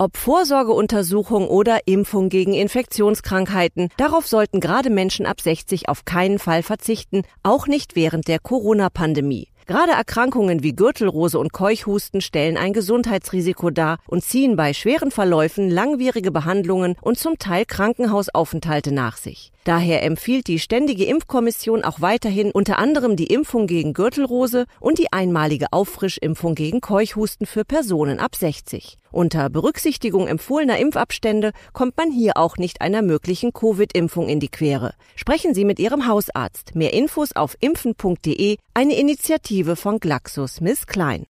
Ob Vorsorgeuntersuchung oder Impfung gegen Infektionskrankheiten, darauf sollten gerade Menschen ab 60 auf keinen Fall verzichten, auch nicht während der Corona-Pandemie. Gerade Erkrankungen wie Gürtelrose und Keuchhusten stellen ein Gesundheitsrisiko dar und ziehen bei schweren Verläufen langwierige Behandlungen und zum Teil Krankenhausaufenthalte nach sich. Daher empfiehlt die Ständige Impfkommission auch weiterhin unter anderem die Impfung gegen Gürtelrose und die einmalige Auffrischimpfung gegen Keuchhusten für Personen ab 60. Unter Berücksichtigung empfohlener Impfabstände kommt man hier auch nicht einer möglichen Covid-Impfung in die Quere. Sprechen Sie mit Ihrem Hausarzt. Mehr Infos auf impfen.de, eine Initiative von GlaxoSmithKline.